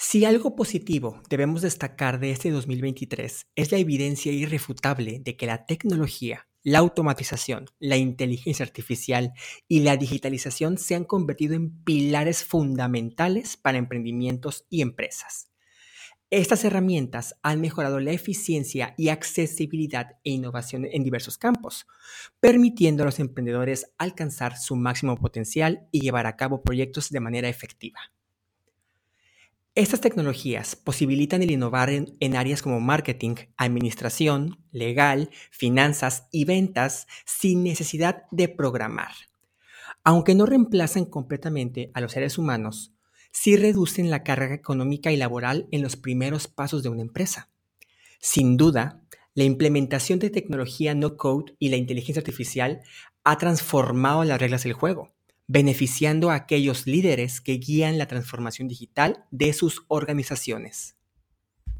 Si algo positivo debemos destacar de este 2023 es la evidencia irrefutable de que la tecnología, la automatización, la inteligencia artificial y la digitalización se han convertido en pilares fundamentales para emprendimientos y empresas. Estas herramientas han mejorado la eficiencia y accesibilidad e innovación en diversos campos, permitiendo a los emprendedores alcanzar su máximo potencial y llevar a cabo proyectos de manera efectiva. Estas tecnologías posibilitan el innovar en, áreas como marketing, administración, legal, finanzas y ventas sin necesidad de programar. Aunque no reemplazan completamente a los seres humanos, sí reducen la carga económica y laboral en los primeros pasos de una empresa. Sin duda, la implementación de tecnología no code y la inteligencia artificial ha transformado las reglas del juego beneficiando a aquellos líderes que guían la transformación digital de sus organizaciones.